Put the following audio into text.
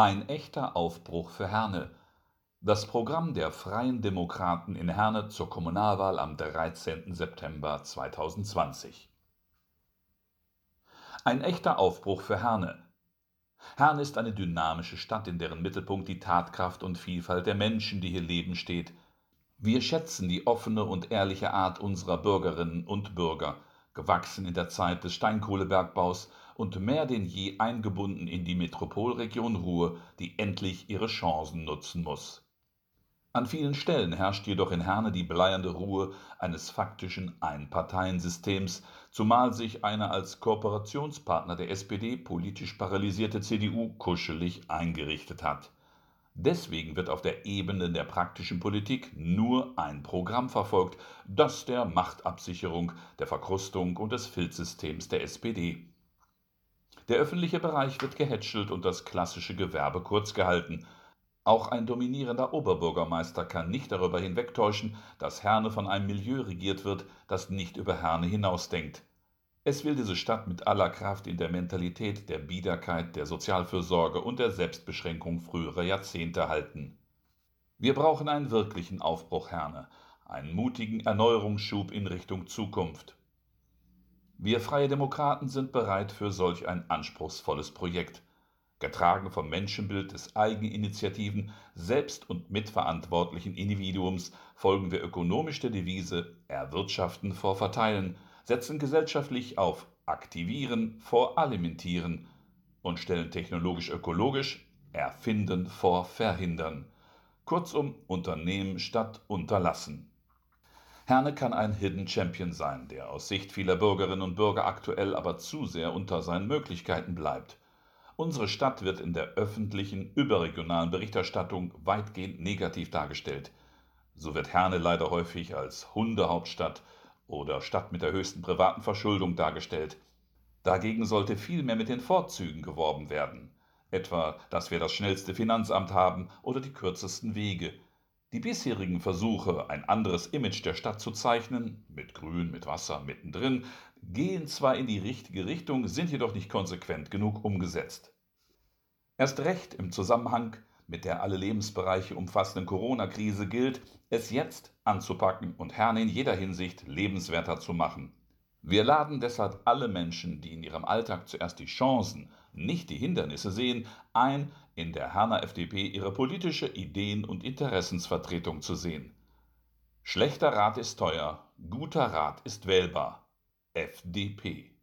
Ein echter Aufbruch für Herne. Das Programm der Freien Demokraten in Herne zur Kommunalwahl am 13. September 2020. Ein echter Aufbruch für Herne. Herne ist eine dynamische Stadt, in deren Mittelpunkt die Tatkraft und Vielfalt der Menschen, die hier leben, steht. Wir schätzen die offene und ehrliche Art unserer Bürgerinnen und Bürger gewachsen in der Zeit des Steinkohlebergbaus und mehr denn je eingebunden in die Metropolregion Ruhr, die endlich ihre Chancen nutzen muss. An vielen Stellen herrscht jedoch in Herne die bleiernde Ruhe eines faktischen Einparteiensystems, zumal sich eine als Kooperationspartner der SPD politisch paralysierte CDU kuschelig eingerichtet hat Deswegen wird auf der Ebene der praktischen Politik nur ein Programm verfolgt, das der Machtabsicherung, der Verkrustung und des Filzsystems der SPD. Der öffentliche Bereich wird gehätschelt und das klassische Gewerbe kurz gehalten. Auch ein dominierender Oberbürgermeister kann nicht darüber hinwegtäuschen, dass Herne von einem Milieu regiert wird, das nicht über Herne hinausdenkt es will diese Stadt mit aller Kraft in der Mentalität der Biederkeit, der Sozialfürsorge und der Selbstbeschränkung früherer Jahrzehnte halten. Wir brauchen einen wirklichen Aufbruch, Herne, einen mutigen Erneuerungsschub in Richtung Zukunft. Wir Freie Demokraten sind bereit für solch ein anspruchsvolles Projekt. Getragen vom Menschenbild des Eigeninitiativen, selbst- und mitverantwortlichen Individuums folgen wir ökonomisch der Devise Erwirtschaften vor Verteilen setzen gesellschaftlich auf Aktivieren vor Alimentieren und stellen technologisch-ökologisch Erfinden vor Verhindern. Kurzum Unternehmen statt Unterlassen. Herne kann ein Hidden Champion sein, der aus Sicht vieler Bürgerinnen und Bürger aktuell aber zu sehr unter seinen Möglichkeiten bleibt. Unsere Stadt wird in der öffentlichen, überregionalen Berichterstattung weitgehend negativ dargestellt. So wird Herne leider häufig als Hundehauptstadt oder Stadt mit der höchsten privaten Verschuldung dargestellt. Dagegen sollte vielmehr mit den Vorzügen geworben werden, etwa, dass wir das schnellste Finanzamt haben oder die kürzesten Wege. Die bisherigen Versuche, ein anderes Image der Stadt zu zeichnen, mit Grün, mit Wasser mittendrin, gehen zwar in die richtige Richtung, sind jedoch nicht konsequent genug umgesetzt. Erst recht im Zusammenhang mit der alle Lebensbereiche umfassenden Corona-Krise gilt, es jetzt anzupacken und Herne in jeder Hinsicht lebenswerter zu machen. Wir laden deshalb alle Menschen, die in ihrem Alltag zuerst die Chancen, nicht die Hindernisse sehen, ein, in der Herner FDP ihre politische Ideen- und Interessensvertretung zu sehen. Schlechter Rat ist teuer, guter Rat ist wählbar. FDP